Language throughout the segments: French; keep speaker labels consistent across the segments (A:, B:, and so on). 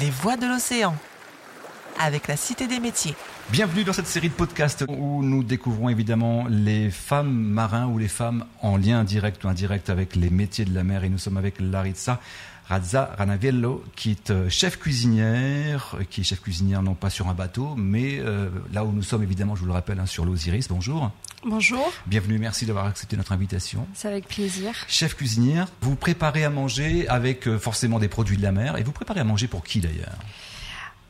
A: Les voix de l'océan avec la Cité des métiers.
B: Bienvenue dans cette série de podcasts où nous découvrons évidemment les femmes marins ou les femmes en lien direct ou indirect avec les métiers de la mer. Et nous sommes avec Laritza Razza Ranaviello, qui est euh, chef cuisinière, euh, qui est chef cuisinière non pas sur un bateau, mais euh, là où nous sommes évidemment, je vous le rappelle, hein, sur l'Osiris. Bonjour.
C: Bonjour.
B: Bienvenue, merci d'avoir accepté notre invitation.
C: C'est avec plaisir.
B: Chef cuisinière, vous préparez à manger avec forcément des produits de la mer, et vous préparez à manger pour qui d'ailleurs?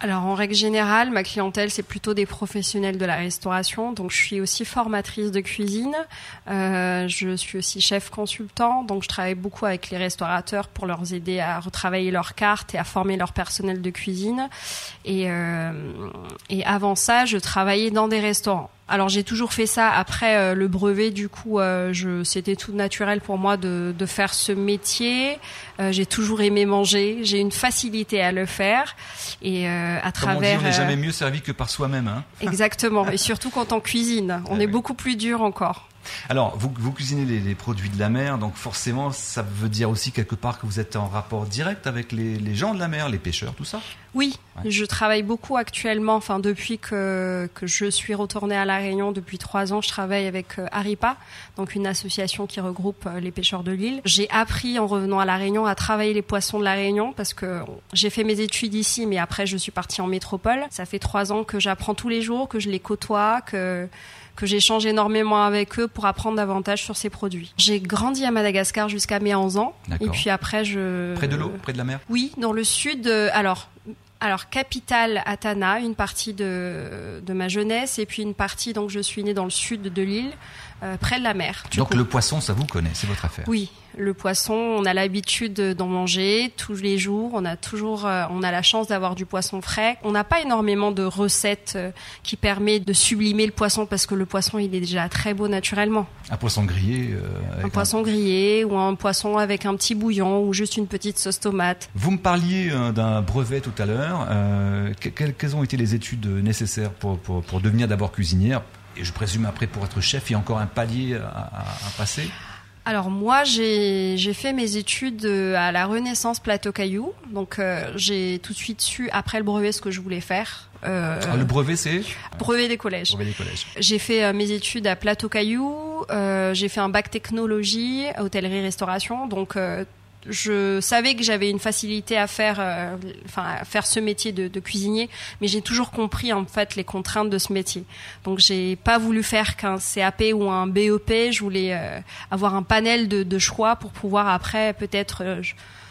C: Alors en règle générale, ma clientèle c'est plutôt des professionnels de la restauration, donc je suis aussi formatrice de cuisine, euh, je suis aussi chef consultant, donc je travaille beaucoup avec les restaurateurs pour leur aider à retravailler leurs cartes et à former leur personnel de cuisine. Et, euh, et avant ça, je travaillais dans des restaurants. Alors j'ai toujours fait ça après euh, le brevet. Du coup, euh, je, c'était tout naturel pour moi de, de faire ce métier. Euh, j'ai toujours aimé manger. J'ai une facilité à le faire. Et à travers.
B: on n'est jamais mieux servi que par soi-même. Hein
C: exactement. et surtout quand on cuisine, on ah est beaucoup plus dur encore.
B: Alors, vous, vous cuisinez les, produits de la mer, donc forcément, ça veut dire aussi quelque part que vous êtes en rapport direct avec les, gens de la mer, les pêcheurs, tout ça?
C: Oui, je travaille beaucoup actuellement, enfin depuis que, que je suis retournée à La Réunion depuis trois ans, je travaille avec euh, Aripa, donc une association qui regroupe euh, les pêcheurs de l'île. J'ai appris en revenant à La Réunion à travailler les poissons de La Réunion parce que j'ai fait mes études ici, mais après je suis partie en métropole. Ça fait trois ans que j'apprends tous les jours, que je les côtoie, que que j'échange énormément avec eux pour apprendre davantage sur ces produits. J'ai grandi à Madagascar jusqu'à mes 11 ans. Et puis après, je...
B: Près de l'eau? Près de la mer?
C: Oui, dans le sud. Alors, alors capitale Atana, une partie de, de ma jeunesse, et puis une partie, donc je suis née dans le sud de l'île, euh, près de la mer.
B: Donc le poisson, ça vous connaît, c'est votre affaire
C: Oui, le poisson, on a l'habitude d'en manger tous les jours. On a toujours, euh, on a la chance d'avoir du poisson frais. On n'a pas énormément de recettes euh, qui permettent de sublimer le poisson parce que le poisson, il est déjà très beau naturellement.
B: Un poisson grillé.
C: un poisson grillé ou un poisson avec un petit bouillon ou juste une petite sauce tomate.
B: Vous me parliez d'un brevet tout à l'heure. quelles, ont été les études nécessaires pour, pour, pour devenir d'abord cuisinière? Et je présume après pour être chef, il y a encore un palier à, passer?
C: Alors moi, j'ai fait mes études euh, à la Renaissance Plateau Caillou. Donc euh, j'ai tout de suite su après le brevet ce que je voulais faire.
B: Euh, ah, le brevet c'est
C: Brevet des collèges.
B: Brevet des collèges.
C: J'ai fait mes études à Plateau Caillou. j'ai fait un bac technologie, hôtellerie-restauration. Donc je savais que j'avais une facilité à faire, euh, enfin, à faire ce métier de, de cuisinier, mais j'ai toujours compris en fait les contraintes de ce métier. Donc j'ai pas voulu faire qu'un CAP ou un BEP. Je voulais euh, avoir un panel de, de, choix pour pouvoir après peut-être euh,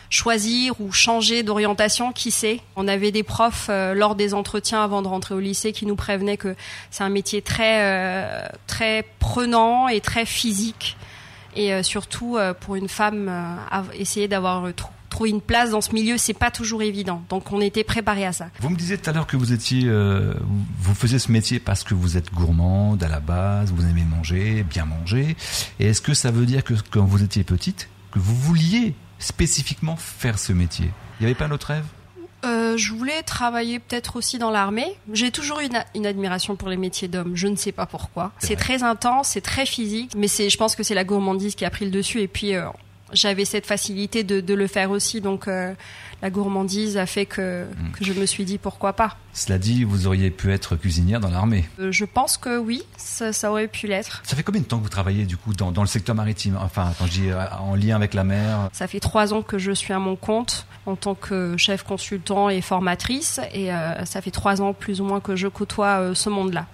C: choisir ou changer d'orientation, qui sait? On avait des profs lors des entretiens avant de rentrer au lycée qui nous prévenaient que c'est un métier très très prenant et très physique et euh, surtout euh, pour une femme euh, essayer d'avoir trouvé une place dans ce milieu, c'est pas toujours évident. Donc on était préparé à ça.
B: Vous me disiez tout à l'heure que vous étiez, vous faisiez ce métier parce que vous êtes gourmande à la base, vous aimez manger, bien manger. Et est-ce que ça veut dire que quand vous étiez petite, que vous vouliez spécifiquement faire ce métier? Il n'y avait pas un autre rêve?
C: Euh, je voulais travailler peut-être aussi dans l'armée. J'ai toujours eu une, admiration pour les métiers d'hommes. Je ne sais pas pourquoi. C'est très intense, c'est très physique, mais c'est, je pense que c'est la gourmandise qui a pris le dessus. Et puis euh, j'avais cette facilité de, de, le faire aussi, donc euh, la gourmandise a fait que, mm. que, je me suis dit pourquoi pas.
B: Cela dit, vous auriez pu être cuisinière dans l'armée
C: euh, Je pense que oui, ça, ça aurait pu l'être.
B: Ça fait combien de temps que vous travaillez du coup dans, dans le secteur maritime? Enfin, quand je dis euh, en lien avec la mer?
C: Ça fait trois ans que je suis à mon compte en tant que chef consultant et formatrice, et euh, ça fait trois ans plus ou moins que je côtoie ce monde-là.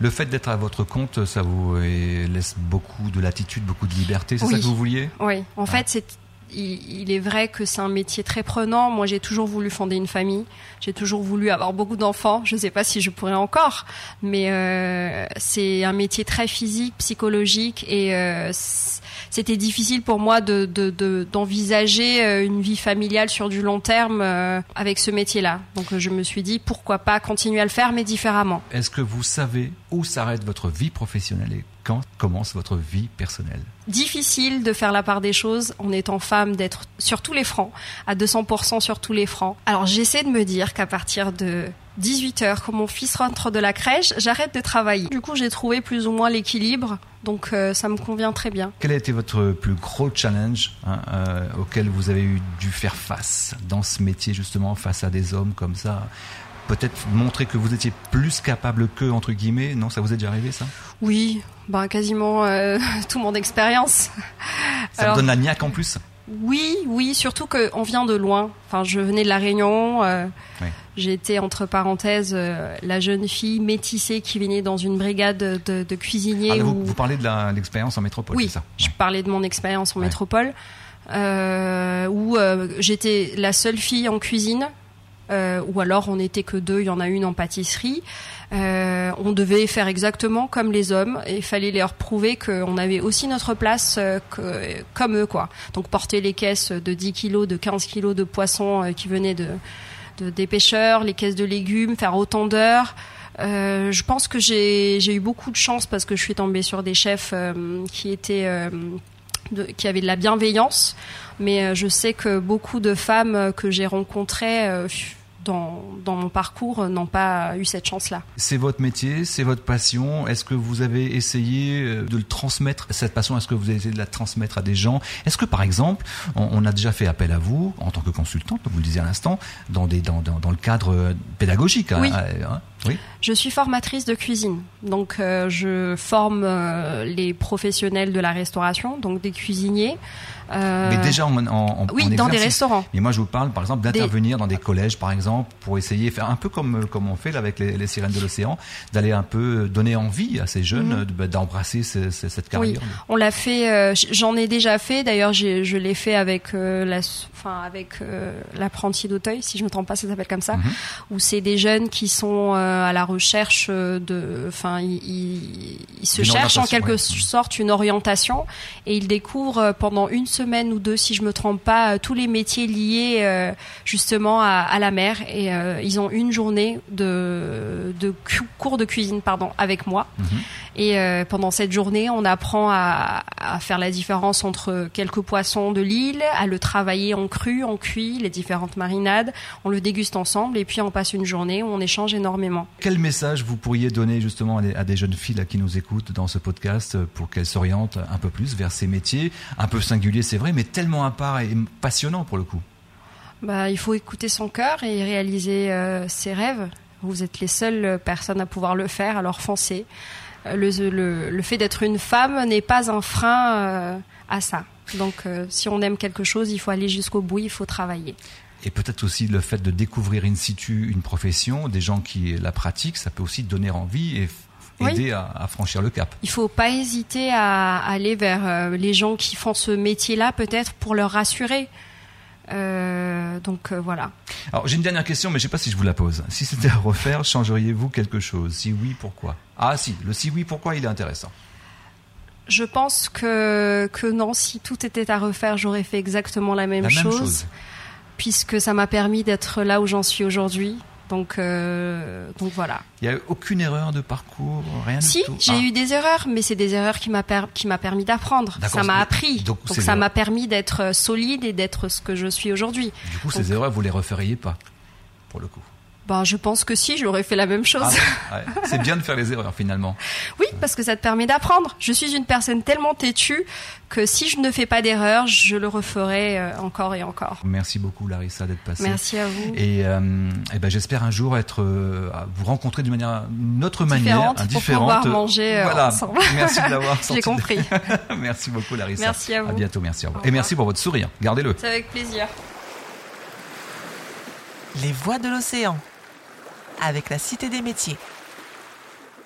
B: Le fait d'être à votre compte, ça vous laisse beaucoup de latitude, beaucoup de liberté, c'est ça que vous vouliez?
C: Oui, en ah. fait, c'est il, est vrai que c'est un métier très prenant. Moi, j'ai toujours voulu fonder une famille. J'ai toujours voulu avoir beaucoup d'enfants. Je ne sais pas si je pourrais encore, mais euh, c'est un métier très physique, psychologique, et euh, c'était difficile pour moi d'envisager de, de, euh, une vie familiale sur du long terme euh, avec ce métier-là. Donc, je me suis dit pourquoi pas continuer à le faire, mais différemment.
B: Est-ce que vous savez où s'arrête votre vie professionnelle et quand commence votre vie personnelle?
C: Difficile de faire la part des choses en étant femme, d'être sur tous les fronts, à 200% sur tous les fronts. Alors j'essaie de me dire qu'à partir de 18 heures, quand mon fils rentre de la crèche, j'arrête de travailler. Du coup, j'ai trouvé plus ou moins l'équilibre Donc euh, ça me convient très bien.
B: Quel a été votre plus gros challenge hein, euh, auquel vous avez eu dû faire face dans ce métier justement face à des hommes comme ça? Peut-être montrer que vous étiez plus capable qu'eux entre guillemets. Non, ça vous est déjà arrivé ça?
C: Oui, bah quasiment euh, tout mon expérience.
B: Ça Alors, donne la niaque en plus.
C: Oui, oui, surtout qu'on vient de loin. Enfin, je venais de la Réunion. Euh, J'étais entre parenthèses euh, la jeune fille métissée qui venait dans une brigade de, de cuisiniers.
B: Ah, vous, parlez de l'expérience en métropole,
C: oui,
B: ça
C: je parlais de mon expérience en métropole, euh, où euh, j'étais la seule fille en cuisine. Ou alors on n'était que deux, il y en a une en pâtisserie. Euh, on devait faire exactement comme les hommes et il fallait leur prouver qu'on avait aussi notre place euh, que, comme eux quoi. Donc porter les caisses de 10 kilos, de 15 kilos de poissons euh, qui venaient de, des pêcheurs, les caisses de légumes, faire autant d'heures. je pense que j'ai eu beaucoup de chance parce que je suis tombée sur des chefs qui étaient qui avaient de la bienveillance, mais je sais que beaucoup de femmes que j'ai rencontrées dans, mon parcours n'ont pas eu cette chance-là.
B: C'est votre métier, c'est votre passion. Est-ce que vous avez essayé euh, de le transmettre, cette passion? Est-ce que vous avez essayé de la transmettre à des gens? Est-ce que, par exemple, on, a déjà fait appel à vous en tant que consultante, comme vous le disiez à l'instant, dans, des, dans, dans, le cadre euh, pédagogique
C: hein, hein, oui. Je suis formatrice de cuisine, donc euh, je forme les professionnels de la restauration, donc des cuisiniers.
B: Euh, Mais déjà en, en,
C: oui, dans des restaurants.
B: Et moi, je vous parle, par exemple, d'intervenir dans des collèges, par exemple, pour essayer, faire un peu comme euh, comme on fait là, avec les, les sirènes de l'océan, d'aller un peu donner envie à ces jeunes mhm. bah, d'embrasser cette carrière.
C: Oui, on l'a fait. Euh, j'en ai déjà fait. D'ailleurs, je l'ai fait avec la, enfin avec l'apprenti d'Auteuil, si je me trompe pas, ça s'appelle comme ça, mhm. où c'est des jeunes qui sont à la recherche de, enfin, ils, ils, se cherchent en quelque sorte une orientation et ils découvrent pendant une semaine ou deux, si je me trompe pas, euh, tous les métiers liés euh, justement à, la mer. Et euh, ils ont une journée de, de cours de cuisine pardon, avec moi. Mhm. Et pendant cette journée, on apprend à, à, faire la différence entre quelques poissons de l'île, à le travailler en cru, en cuit, les différentes marinades. On le déguste ensemble et puis on passe une journée où on échange énormément.
B: Quel message vous pourriez donner justement à des, à des jeunes filles là, qui nous écoutent dans ce podcast pour qu'elles s'orientent un peu plus vers ces métiers un peu singuliers c'est vrai, mais tellement à part et passionnant pour le coup?
C: Bah, il faut écouter son cœur et réaliser euh, ses rêves. Vous êtes les seules personnes à pouvoir le faire, alors foncez. Euh, le, le, fait d'être une femme n'est pas un frein euh, à ça. Donc, si on aime quelque chose, il faut aller jusqu'au bout, il faut travailler.
B: Et peut-être aussi le fait de découvrir in situ une profession, des gens qui la pratiquent, ça peut aussi donner envie et aider à, franchir le cap.
C: Il faut pas hésiter à, aller vers euh, les gens qui font ce métier-là, peut-être pour leur rassurer. Euh, donc euh, voilà.
B: Alors j'ai une dernière question, mais je ne sais pas si je vous la pose. Si c'était à refaire, changeriez-vous quelque chose? Si oui, pourquoi? Ah si, le si oui, pourquoi? Il est intéressant.
C: Je pense que, que non, si tout était à refaire, j'aurais fait exactement la même, chose, puisque ça m'a permis d'être là où j'en suis aujourd'hui. Donc, euh, donc voilà.
B: Il n'y a aucune erreur de parcours, rien
C: si,
B: du tout.
C: Si, j'ai ah. eu des erreurs, mais c'est des erreurs qui m'a qui m'a permis d'apprendre. Ça m'a appris. Donc, ça m'a permis d'être solide et d'être ce que je suis aujourd'hui.
B: Du coup, ces erreurs, vous les referiez pas, pour le coup.
C: Bah, je pense que si, j'aurais fait la même chose.
B: Ah c'est bien de faire les erreurs finalement.
C: Oui, parce que ça te permet d'apprendre. Je suis une personne tellement têtue que si je ne fais pas d'erreur, je le referai euh, encore et encore.
B: Merci beaucoup Larissa d'être passée.
C: Merci à vous.
B: Et, euh, et ben, j'espère un jour être euh, vous rencontrer d'une manière, une autre manière,
C: différente, pour pouvoir manger
B: voilà.
C: ensemble.
B: Merci de l'avoir
C: J'ai compris.
B: merci beaucoup Larissa.
C: Merci à vous.
B: À bientôt, merci. Au revoir. Et merci pour votre sourire. Gardez-le.
C: C'est avec plaisir.
A: Les voix de l'océan avec la Cité des métiers.